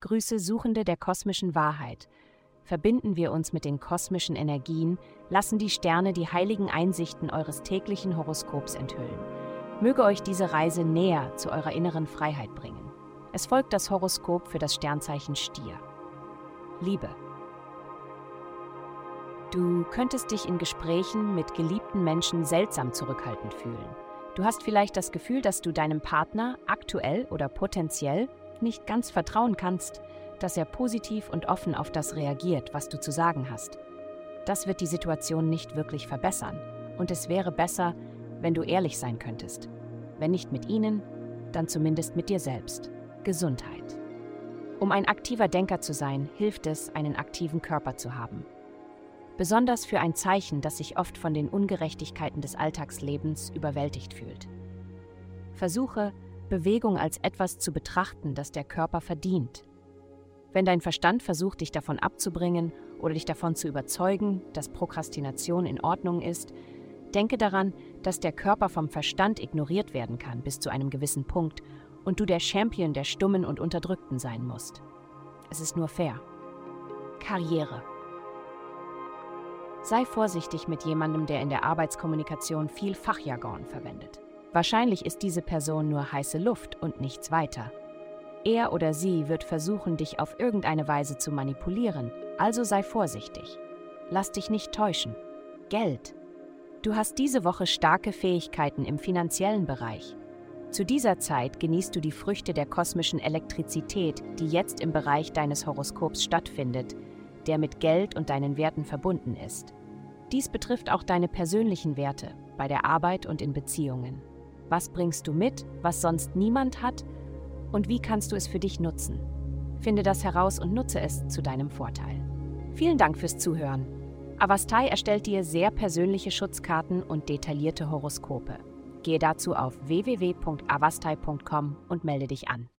Grüße Suchende der kosmischen Wahrheit. Verbinden wir uns mit den kosmischen Energien, lassen die Sterne die heiligen Einsichten eures täglichen Horoskops enthüllen. Möge euch diese Reise näher zu eurer inneren Freiheit bringen. Es folgt das Horoskop für das Sternzeichen Stier. Liebe. Du könntest dich in Gesprächen mit geliebten Menschen seltsam zurückhaltend fühlen. Du hast vielleicht das Gefühl, dass du deinem Partner aktuell oder potenziell nicht ganz vertrauen kannst, dass er positiv und offen auf das reagiert, was du zu sagen hast. Das wird die Situation nicht wirklich verbessern und es wäre besser, wenn du ehrlich sein könntest. Wenn nicht mit ihnen, dann zumindest mit dir selbst. Gesundheit. Um ein aktiver Denker zu sein, hilft es, einen aktiven Körper zu haben besonders für ein Zeichen, das sich oft von den Ungerechtigkeiten des Alltagslebens überwältigt fühlt. Versuche, Bewegung als etwas zu betrachten, das der Körper verdient. Wenn dein Verstand versucht, dich davon abzubringen oder dich davon zu überzeugen, dass Prokrastination in Ordnung ist, denke daran, dass der Körper vom Verstand ignoriert werden kann bis zu einem gewissen Punkt und du der Champion der Stummen und Unterdrückten sein musst. Es ist nur fair. Karriere. Sei vorsichtig mit jemandem, der in der Arbeitskommunikation viel Fachjargon verwendet. Wahrscheinlich ist diese Person nur heiße Luft und nichts weiter. Er oder sie wird versuchen, dich auf irgendeine Weise zu manipulieren, also sei vorsichtig. Lass dich nicht täuschen. Geld. Du hast diese Woche starke Fähigkeiten im finanziellen Bereich. Zu dieser Zeit genießt du die Früchte der kosmischen Elektrizität, die jetzt im Bereich deines Horoskops stattfindet, der mit Geld und deinen Werten verbunden ist. Dies betrifft auch deine persönlichen Werte bei der Arbeit und in Beziehungen. Was bringst du mit, was sonst niemand hat? Und wie kannst du es für dich nutzen? Finde das heraus und nutze es zu deinem Vorteil. Vielen Dank fürs Zuhören. Avastai erstellt dir sehr persönliche Schutzkarten und detaillierte Horoskope. Gehe dazu auf www.avastai.com und melde dich an.